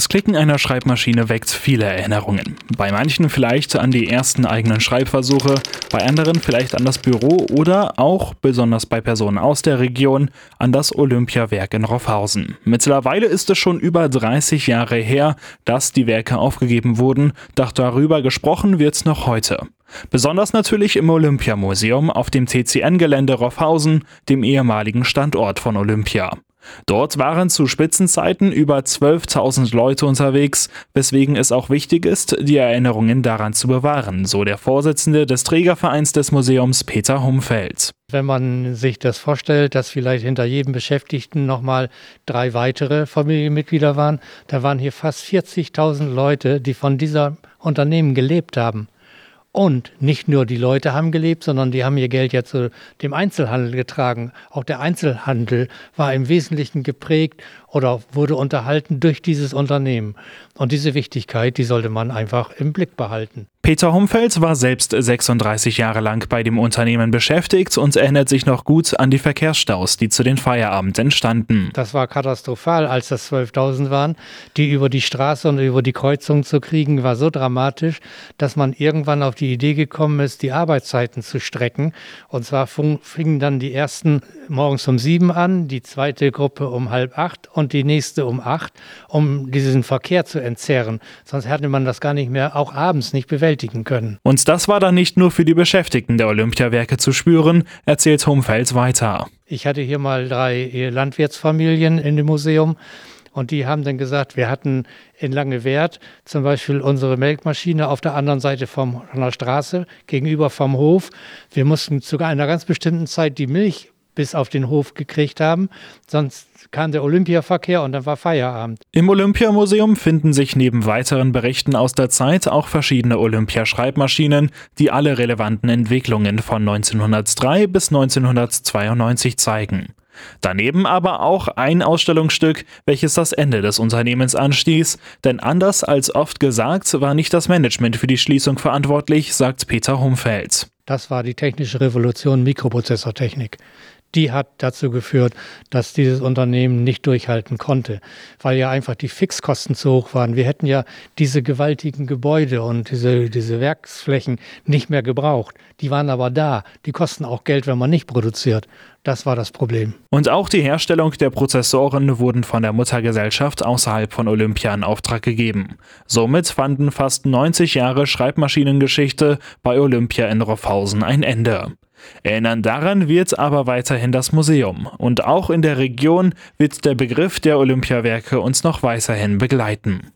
Das Klicken einer Schreibmaschine weckt viele Erinnerungen. Bei manchen vielleicht an die ersten eigenen Schreibversuche, bei anderen vielleicht an das Büro oder auch, besonders bei Personen aus der Region, an das Olympiawerk in Roffhausen. Mittlerweile ist es schon über 30 Jahre her, dass die Werke aufgegeben wurden, doch darüber gesprochen wird's noch heute. Besonders natürlich im Olympiamuseum auf dem TCN-Gelände Roffhausen, dem ehemaligen Standort von Olympia. Dort waren zu Spitzenzeiten über 12.000 Leute unterwegs, weswegen es auch wichtig ist, die Erinnerungen daran zu bewahren, so der Vorsitzende des Trägervereins des Museums Peter Humfeld. Wenn man sich das vorstellt, dass vielleicht hinter jedem Beschäftigten nochmal drei weitere Familienmitglieder waren, da waren hier fast 40.000 Leute, die von dieser Unternehmen gelebt haben. Und nicht nur die Leute haben gelebt, sondern die haben ihr Geld ja zu dem Einzelhandel getragen. Auch der Einzelhandel war im Wesentlichen geprägt oder wurde unterhalten durch dieses Unternehmen. Und diese Wichtigkeit, die sollte man einfach im Blick behalten. Peter Humfeld war selbst 36 Jahre lang bei dem Unternehmen beschäftigt und erinnert sich noch gut an die Verkehrsstaus, die zu den Feierabend entstanden. Das war katastrophal, als das 12.000 waren. Die über die Straße und über die Kreuzung zu kriegen, war so dramatisch, dass man irgendwann auf die Idee gekommen ist, die Arbeitszeiten zu strecken. Und zwar fingen dann die ersten morgens um sieben an, die zweite Gruppe um halb acht und die nächste um acht, um diesen Verkehr zu entzerren. Sonst hätte man das gar nicht mehr, auch abends nicht bewältigen können. Und das war dann nicht nur für die Beschäftigten der Olympiawerke zu spüren, erzählt Humfels weiter. Ich hatte hier mal drei Landwirtsfamilien in dem Museum. Und die haben dann gesagt, wir hatten in Langewert zum Beispiel unsere Melkmaschine auf der anderen Seite vom, von der Straße, gegenüber vom Hof. Wir mussten zu einer ganz bestimmten Zeit die Milch bis auf den Hof gekriegt haben. Sonst kam der Olympiaverkehr und dann war Feierabend. Im Olympiamuseum finden sich neben weiteren Berichten aus der Zeit auch verschiedene Olympiaschreibmaschinen, die alle relevanten Entwicklungen von 1903 bis 1992 zeigen. Daneben aber auch ein Ausstellungsstück, welches das Ende des Unternehmens anstieß, denn anders als oft gesagt, war nicht das Management für die Schließung verantwortlich, sagt Peter Humfeld. Das war die technische Revolution Mikroprozessortechnik die hat dazu geführt, dass dieses Unternehmen nicht durchhalten konnte, weil ja einfach die Fixkosten zu hoch waren. Wir hätten ja diese gewaltigen Gebäude und diese, diese Werksflächen nicht mehr gebraucht. Die waren aber da. Die kosten auch Geld, wenn man nicht produziert. Das war das Problem. Und auch die Herstellung der Prozessoren wurden von der Muttergesellschaft außerhalb von Olympia in Auftrag gegeben. Somit fanden fast 90 Jahre Schreibmaschinengeschichte bei Olympia in Roffhausen ein Ende. Erinnern daran wird aber weiterhin das Museum. Und auch in der Region wird der Begriff der Olympiawerke uns noch weiterhin begleiten.